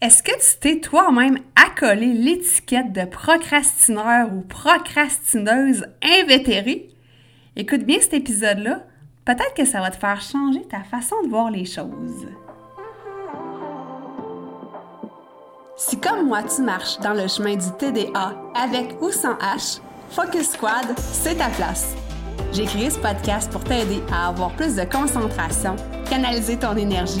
Est-ce que tu t'es toi-même accolé l'étiquette de procrastineur ou procrastineuse invétérée? Écoute bien cet épisode-là, peut-être que ça va te faire changer ta façon de voir les choses. Si comme moi tu marches dans le chemin du TDA avec ou sans H, Focus Squad, c'est ta place. J'ai créé ce podcast pour t'aider à avoir plus de concentration, canaliser ton énergie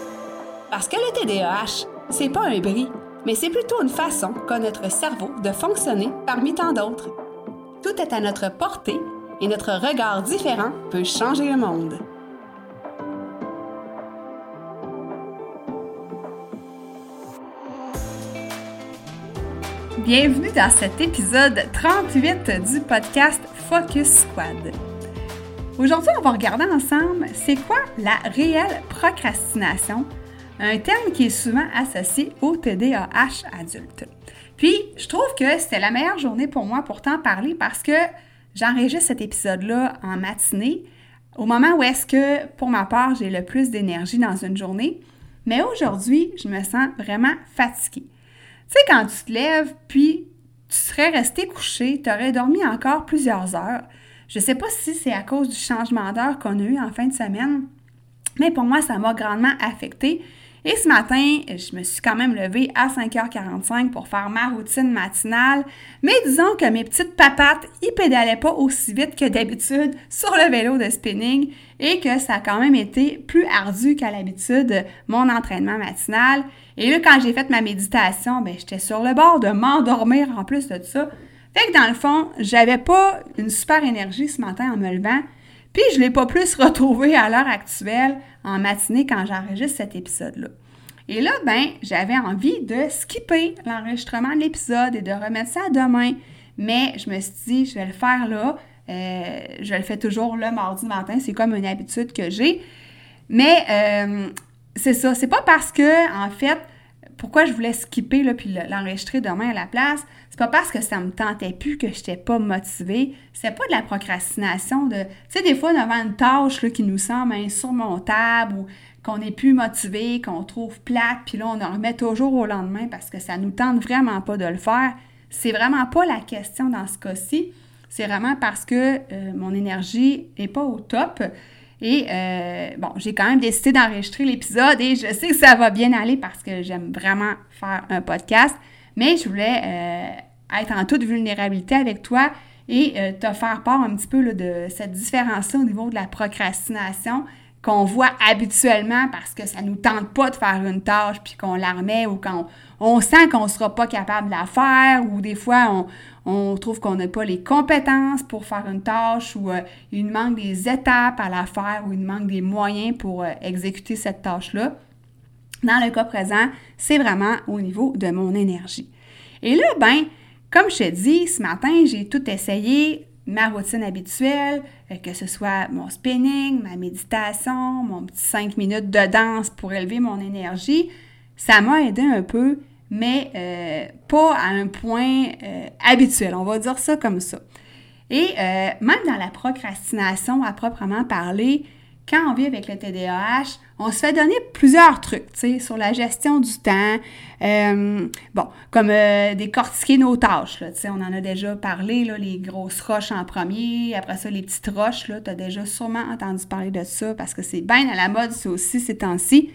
Parce que le TDAH, c'est pas un bris, mais c'est plutôt une façon qu'a notre cerveau de fonctionner parmi tant d'autres. Tout est à notre portée et notre regard différent peut changer le monde. Bienvenue dans cet épisode 38 du podcast Focus Squad. Aujourd'hui, on va regarder ensemble c'est quoi la réelle procrastination un terme qui est souvent associé au TDAH adulte. Puis, je trouve que c'était la meilleure journée pour moi pour t'en parler parce que j'enregistre cet épisode-là en matinée, au moment où est-ce que, pour ma part, j'ai le plus d'énergie dans une journée. Mais aujourd'hui, je me sens vraiment fatiguée. Tu sais, quand tu te lèves, puis tu serais resté couché, tu aurais dormi encore plusieurs heures. Je ne sais pas si c'est à cause du changement d'heure qu'on a eu en fin de semaine, mais pour moi, ça m'a grandement affectée. Et ce matin, je me suis quand même levée à 5h45 pour faire ma routine matinale, mais disons que mes petites papates, ils pédalaient pas aussi vite que d'habitude sur le vélo de spinning et que ça a quand même été plus ardu qu'à l'habitude mon entraînement matinal. Et là, quand j'ai fait ma méditation, ben, j'étais sur le bord de m'endormir en plus de ça. Fait que dans le fond, j'avais pas une super énergie ce matin en me levant. Puis je ne l'ai pas plus retrouvé à l'heure actuelle en matinée quand j'enregistre cet épisode-là. Et là, ben, j'avais envie de skipper l'enregistrement de l'épisode et de remettre ça demain. Mais je me suis dit, je vais le faire là. Euh, je le fais toujours le mardi matin. C'est comme une habitude que j'ai. Mais euh, c'est ça. C'est pas parce que, en fait, pourquoi je voulais skipper là, puis l'enregistrer demain à la place, c'est pas parce que ça me tentait plus que je n'étais pas motivée. C'est pas de la procrastination. Tu sais, des fois, devant une tâche qui nous semble insurmontable ou qu'on n'est plus motivé, qu'on trouve plate, puis là, on en remet toujours au lendemain parce que ça nous tente vraiment pas de le faire. C'est vraiment pas la question dans ce cas-ci. C'est vraiment parce que euh, mon énergie n'est pas au top. Et euh, bon, j'ai quand même décidé d'enregistrer l'épisode et je sais que ça va bien aller parce que j'aime vraiment faire un podcast. Mais je voulais euh, être en toute vulnérabilité avec toi et euh, te faire part un petit peu de cette différence au niveau de la procrastination qu'on voit habituellement parce que ça ne nous tente pas de faire une tâche puis qu'on la remet ou qu'on on sent qu'on ne sera pas capable de la faire ou des fois on, trouve qu'on n'a pas les compétences pour faire une tâche ou euh, il manque des étapes à la faire ou il manque des moyens pour euh, exécuter cette tâche-là. Dans le cas présent, c'est vraiment au niveau de mon énergie. Et là, ben, comme je te dis, ce matin, j'ai tout essayé, ma routine habituelle, euh, que ce soit mon spinning, ma méditation, mon petit 5 minutes de danse pour élever mon énergie, ça m'a aidé un peu, mais euh, pas à un point euh, habituel, on va dire ça comme ça. Et même dans la procrastination à proprement parler, quand on vit avec le TDAH, on se fait donner plusieurs trucs, tu sais, sur la gestion du temps. Euh, bon, comme euh, décortiquer nos tâches, tu sais, on en a déjà parlé, là, les grosses roches en premier, après ça, les petites roches, tu as déjà sûrement entendu parler de ça parce que c'est bien à la mode, aussi, ces temps-ci.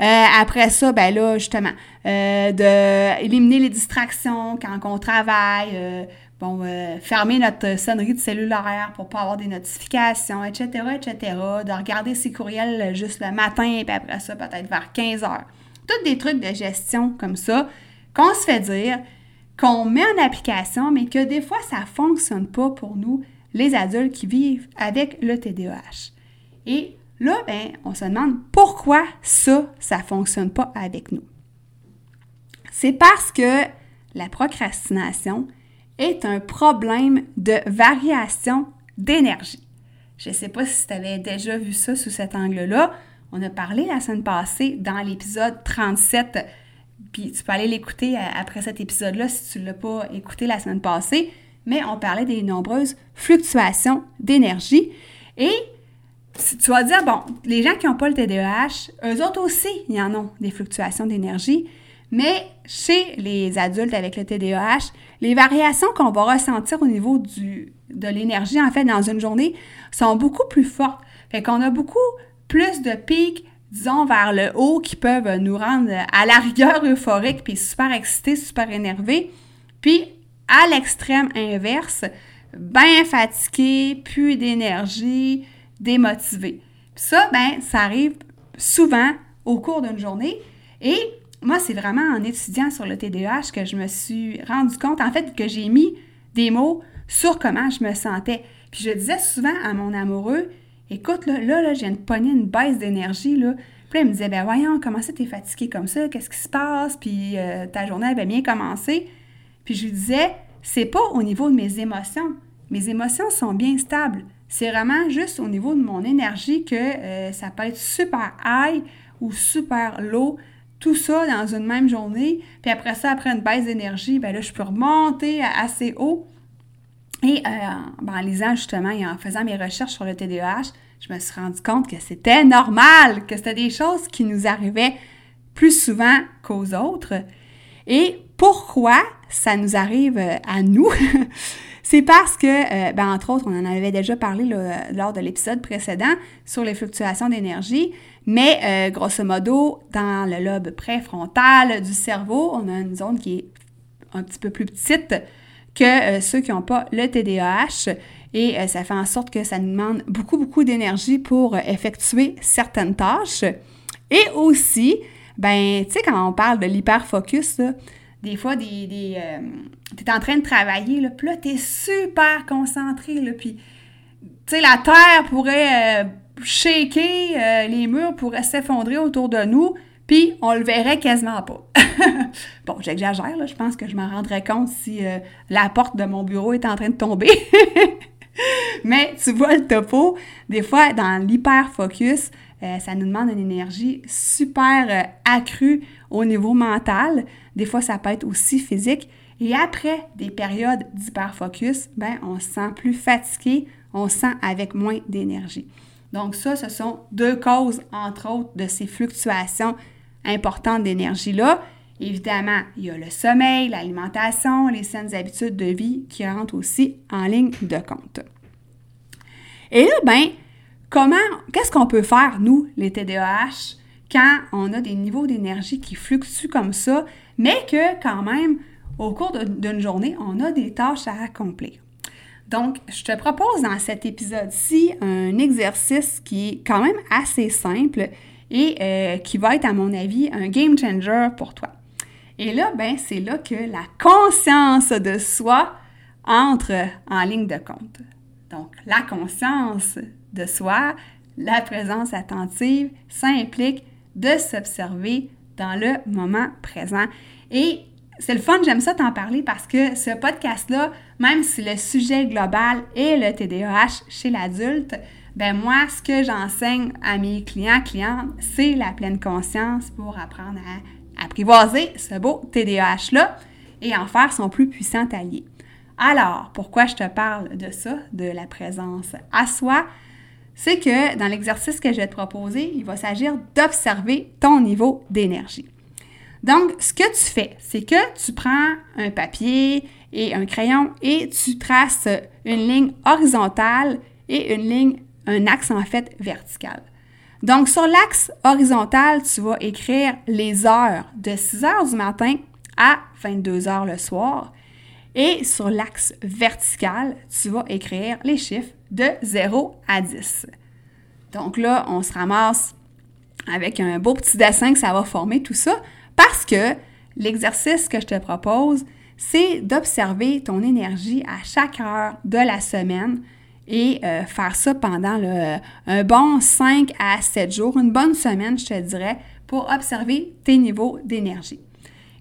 Euh, après ça, ben là, justement, euh, d'éliminer les distractions quand on travaille, bon, euh, fermer notre sonnerie de cellulaire pour pas avoir des notifications, etc., etc., de regarder ses courriels juste le matin, puis après ça, peut-être vers 15 heures. Tous des trucs de gestion comme ça qu'on se fait dire, qu'on met en application, mais que des fois, ça ne fonctionne pas pour nous, les adultes qui vivent avec le TDAH. Et là, ben, on se demande pourquoi ça, ça ne fonctionne pas avec nous. C'est parce que la procrastination est un problème de variation d'énergie. Je ne sais pas si tu avais déjà vu ça sous cet angle-là. On a parlé la semaine passée dans l'épisode 37, puis tu peux aller l'écouter euh, après cet épisode-là si tu ne l'as pas écouté la semaine passée, mais on parlait des nombreuses fluctuations d'énergie. Et tu vas dire, bon, les gens qui n'ont pas le TDAH, eux autres aussi, il y en ont des fluctuations d'énergie, mais chez les adultes avec le TDAH, les variations qu'on va ressentir au niveau de l'énergie, en fait, dans une journée, sont beaucoup plus fortes. Fait qu'on a beaucoup plus de pics, disons, vers le haut qui peuvent nous rendre à la rigueur euphorique, puis super excités, super énervés. Puis, à l'extrême inverse, bien fatigués, plus d'énergie, démotivés. ça, ben, ça arrive souvent au cours d'une journée. Et moi, c'est vraiment en étudiant sur le TDAH que je me suis rendu compte, en fait, que j'ai mis des mots sur comment je me sentais. Puis je disais souvent à mon amoureux, écoute, là, là, là je viens de une baisse d'énergie, là. Puis il me disait, ben voyons, comment ça t'es fatigué comme ça? Qu'est-ce qui se passe? Puis euh, ta journée avait bien commencé. Puis je lui disais, c'est pas au niveau de mes émotions. Mes émotions sont bien stables. C'est vraiment juste au niveau de mon énergie que euh, ça peut être super high ou super low tout ça dans une même journée. Puis après ça, après une baisse d'énergie, ben là, je peux remonter assez haut. Et euh, ben, en lisant justement et en faisant mes recherches sur le TDAH, je me suis rendu compte que c'était normal, que c'était des choses qui nous arrivaient plus souvent qu'aux autres. Et pourquoi ça nous arrive à nous? C'est parce que, euh, ben, entre autres, on en avait déjà parlé lors de l'épisode précédent sur les fluctuations d'énergie, mais euh, grosso modo, dans le lobe préfrontal du cerveau, on a une zone qui est un petit peu plus petite que euh, ceux qui n'ont pas le TDAH et ça fait en sorte que ça demande beaucoup, beaucoup d'énergie pour effectuer certaines tâches. Et aussi, ben, tu sais, quand on parle de l'hyperfocus, des fois, des, euh, tu es en train de travailler, là, puis là, tu es super concentré, puis, tu sais, la terre pourrait euh, shaker, euh, les murs pourraient s'effondrer autour de nous, puis on le verrait quasiment pas. bon, j'exagère, là, je pense que je m'en rendrais compte si la porte de mon bureau est en train de tomber. Mais tu vois le topo, des fois, dans l'hyper-focus, ça nous demande une énergie super accrue au niveau mental. Des fois, ça peut être aussi physique. Et après des périodes d'hyperfocus, ben, on se sent plus fatigué, on se sent avec moins d'énergie. Donc ça, ce sont deux causes, entre autres, de ces fluctuations importantes d'énergie-là. Évidemment, il y a le sommeil, l'alimentation, les saines habitudes de vie qui rentrent aussi en ligne de compte. Et là, ben, comment, qu'est-ce qu'on peut faire, nous, les TDAH, quand on a des niveaux d'énergie qui fluctuent comme ça, mais que quand même, au cours d'une journée, on a des tâches à accomplir? Donc, je te propose dans cet épisode-ci un exercice qui est quand même assez simple et euh, qui va être, à mon avis, un game changer pour toi. Et là, ben, c'est là que la conscience de soi entre en ligne de compte. Donc, la conscience de soi, la présence attentive, ça implique de s'observer dans le moment présent. Et c'est le fun, j'aime ça t'en parler parce que ce podcast-là, même si le sujet global est le TDAH chez l'adulte, ben moi, ce que j'enseigne à mes clients, clientes, c'est la pleine conscience pour apprendre à apprivoiser ce beau TDAH-là et en faire son plus puissant allié. Alors, pourquoi je te parle de ça, de la présence à soi? c'est que dans l'exercice que je vais te proposer, il va s'agir d'observer ton niveau d'énergie. Donc, ce que tu fais, c'est que tu prends un papier et un crayon et tu traces une ligne horizontale et une ligne, un axe en fait vertical. Donc, sur l'axe horizontal, tu vas écrire les heures de 6 heures du matin à 22 heures le soir. Et sur l'axe vertical, tu vas écrire les chiffres de 0 à 10. Donc là, on se ramasse avec un beau petit dessin que ça va former tout ça parce que l'exercice que je te propose, c'est d'observer ton énergie à chaque heure de la semaine et euh, faire ça pendant un bon 5 à 7 jours, une bonne semaine, je te dirais, pour observer tes niveaux d'énergie.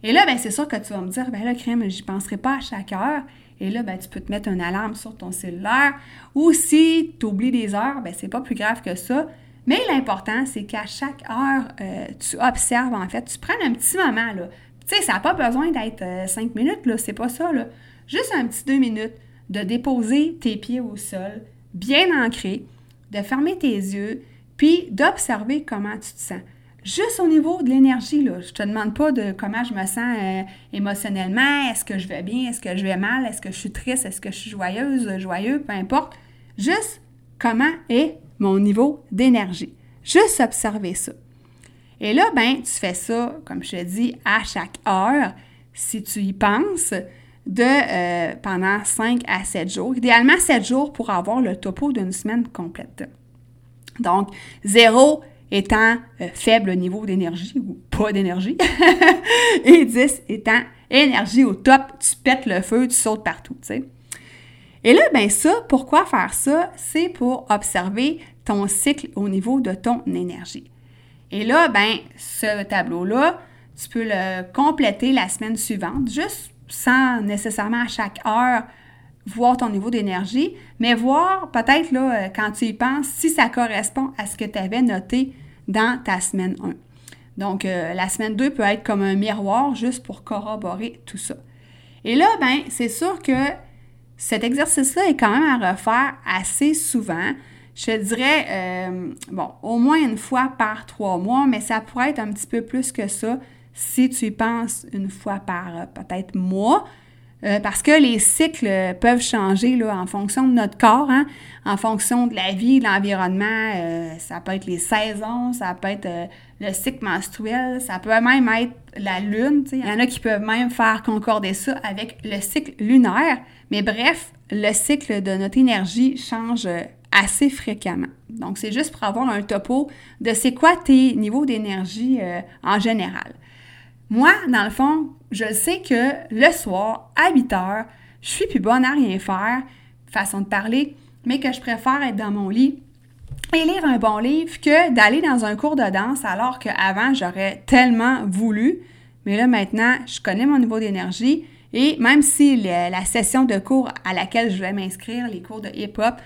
Et là, ben, c'est sûr que tu vas me dire, ben là, crème, j'y penserai pas à chaque heure. Et là, ben, tu peux te mettre une alarme sur ton cellulaire. Ou si tu oublies des heures, ben, c'est pas plus grave que ça. Mais l'important, c'est qu'à chaque heure, euh, tu observes, en fait, tu prends un petit moment, là. Tu sais, ça n'a pas besoin d'être euh, cinq minutes, là, c'est pas ça, là. Juste un petit deux minutes de déposer tes pieds au sol, bien ancrés, de fermer tes yeux, puis d'observer comment tu te sens. Juste au niveau de l'énergie, là, je te demande pas de comment je me sens euh, émotionnellement, est-ce que je vais bien, est-ce que je vais mal, est-ce que je suis triste, est-ce que je suis joyeuse, joyeux, peu importe. Juste comment est mon niveau d'énergie. Juste observer ça. Et là, ben, tu fais ça, comme je te dis, à chaque heure, si tu y penses, de euh, pendant 5 à 7 jours. Idéalement, 7 jours pour avoir le topo d'une semaine complète. Donc, zéro étant euh, faible niveau d'énergie ou pas d'énergie, et 10 étant énergie au top, tu pètes le feu, tu sautes partout, tu sais. Et là, ben ça, pourquoi faire ça? C'est pour observer ton cycle au niveau de ton énergie. Et là, ben ce tableau-là, tu peux le compléter la semaine suivante, juste sans nécessairement à chaque heure voir ton niveau d'énergie, mais voir peut-être là, quand tu y penses si ça correspond à ce que tu avais noté dans ta semaine 1. Donc, euh, la semaine 2 peut être comme un miroir juste pour corroborer tout ça. Et là, ben, c'est sûr que cet exercice-là est quand même à refaire assez souvent. Je dirais, euh, bon, au moins une fois par trois mois, mais ça pourrait être un petit peu plus que ça si tu y penses une fois par euh, peut-être mois. Euh, parce que les cycles peuvent changer là, en fonction de notre corps, hein, en fonction de la vie, de l'environnement. Euh, ça peut être les saisons, ça peut être le cycle menstruel, ça peut même être la lune. Il y en a qui peuvent même faire concorder ça avec le cycle lunaire. Mais bref, le cycle de notre énergie change assez fréquemment. Donc, c'est juste pour avoir un topo de c'est quoi tes niveaux d'énergie en général. Moi, dans le fond, je sais que le soir, à 8 heures, je suis plus bonne à rien faire, façon de parler, mais que je préfère être dans mon lit et lire un bon livre que d'aller dans un cours de danse alors qu'avant, j'aurais tellement voulu. Mais là, maintenant, je connais mon niveau d'énergie et même si la session de cours à laquelle je vais m'inscrire, les cours de hip-hop,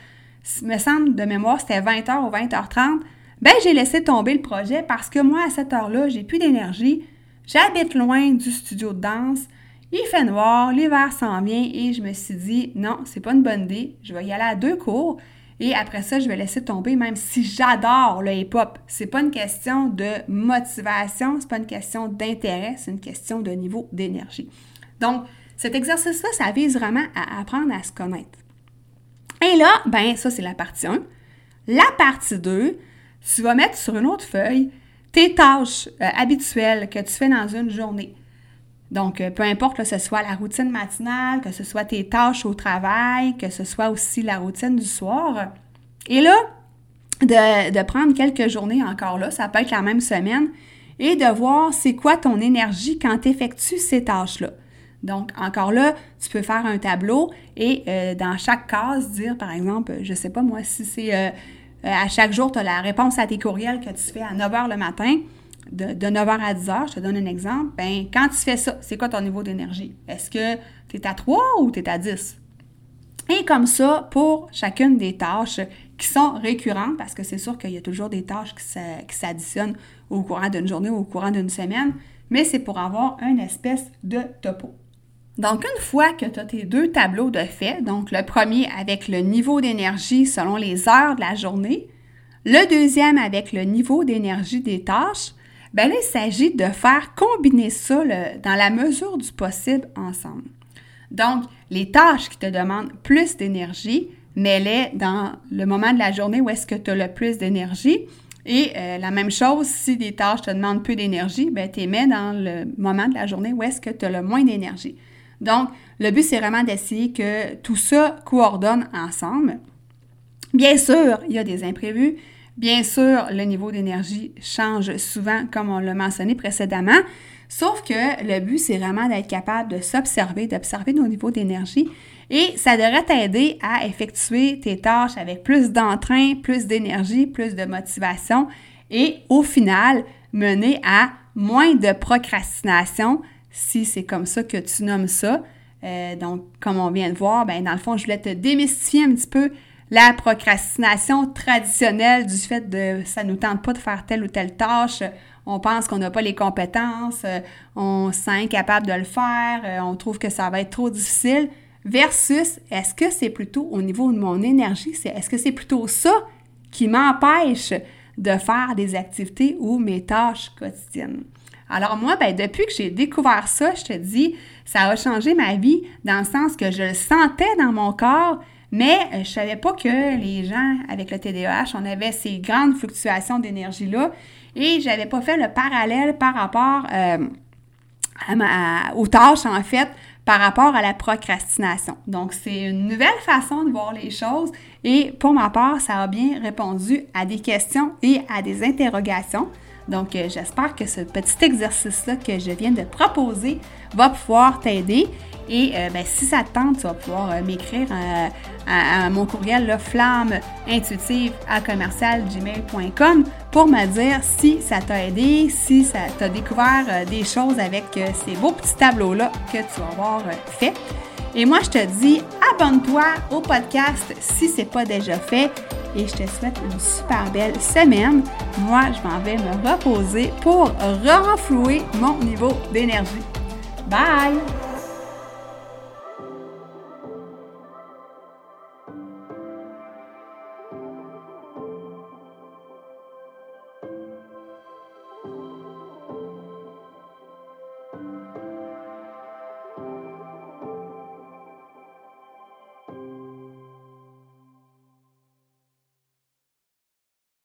me semble de mémoire, c'était 20h ou 20h30, ben j'ai laissé tomber le projet parce que moi, à cette heure-là, j'ai plus d'énergie J'habite loin du studio de danse. Il fait noir, l'hiver s'en vient et je me suis dit non, c'est pas une bonne idée. Je vais y aller à deux cours et après ça, je vais laisser tomber même si j'adore le hip-hop. C'est pas une question de motivation, c'est pas une question d'intérêt, c'est une question de niveau d'énergie. Donc, cet exercice-là, ça vise vraiment à apprendre à se connaître. Et là, ben ça c'est la partie 1. La partie 2, tu vas mettre sur une autre feuille tes tâches euh, habituelles que tu fais dans une journée. Donc, euh, peu importe que ce soit la routine matinale, que ce soit tes tâches au travail, que ce soit aussi la routine du soir. Et là, de, prendre quelques journées encore là, ça peut être la même semaine, et de voir c'est quoi ton énergie quand tu effectues ces tâches-là. Donc, encore là, tu peux faire un tableau et euh, dans chaque case, dire, par exemple, je ne sais pas moi, si c'est à chaque jour, tu as la réponse à tes courriels que tu fais à 9 h le matin, de, 9 h à 10 h. Je te donne un exemple. Ben, quand tu fais ça, c'est quoi ton niveau d'énergie? Est-ce que tu es à 3 ou tu es à 10? Et comme ça, pour chacune des tâches qui sont récurrentes, parce que c'est sûr qu'il y a toujours des tâches qui s'additionnent au courant d'une journée ou au courant d'une semaine, mais c'est pour avoir une espèce de topo. Donc, une fois que tu as tes deux tableaux de fait, donc le premier avec le niveau d'énergie selon les heures de la journée, le deuxième avec le niveau d'énergie des tâches, ben là, il s'agit de faire combiner ça dans la mesure du possible ensemble. Donc, les tâches qui te demandent plus d'énergie, mets-les dans le moment de la journée où est-ce que tu as le plus d'énergie. Et euh, la même chose, si des tâches te demandent peu d'énergie, ben, tu les mets dans le moment de la journée où est-ce que tu as le moins d'énergie. Donc, le but, c'est vraiment d'essayer que tout ça coordonne ensemble. Bien sûr, il y a des imprévus. Bien sûr, le niveau d'énergie change souvent, comme on l'a mentionné précédemment. Sauf que le but, c'est vraiment d'être capable de s'observer, d'observer nos niveaux d'énergie. Et ça devrait t'aider à effectuer tes tâches avec plus d'entrain, plus d'énergie, plus de motivation et au final, mener à moins de procrastination, si c'est comme ça que tu nommes ça. Euh, donc, comme on vient de voir, ben, dans le fond, je voulais te démystifier un petit peu la procrastination traditionnelle du fait de ça nous tente pas de faire telle ou telle tâche, on pense qu'on n'a pas les compétences, euh, on se sent incapable de le faire, euh, on trouve que ça va être trop difficile, versus est-ce que c'est plutôt au niveau de mon énergie, est-ce que c'est plutôt ça qui m'empêche de faire des activités ou mes tâches quotidiennes? Alors moi, ben, depuis que j'ai découvert ça, je te dis, ça a changé ma vie dans le sens que je le sentais dans mon corps, mais euh, je savais pas que les gens avec le TDAH, on avait ces grandes fluctuations d'énergie-là et j'avais pas fait le parallèle par rapport euh, aux tâches, en fait, par rapport à la procrastination. Donc, c'est une nouvelle façon de voir les choses et pour ma part, ça a bien répondu à des questions et à des interrogations. Donc, euh, j'espère que ce petit exercice-là que je viens de proposer va pouvoir t'aider. Et euh, ben, si ça te tente, tu vas pouvoir euh, m'écrire à, mon courriel là, flamme intuitive à commercialgmail.com pour me dire si ça t'a aidé, si ça t'a découvert des choses avec ces beaux petits tableaux-là que tu vas avoir fait. Et moi, je te dis, abonne-toi au podcast si ce n'est pas déjà fait et je te souhaite une super belle semaine. Moi, je m'en vais me reposer pour renflouer mon niveau d'énergie. Bye!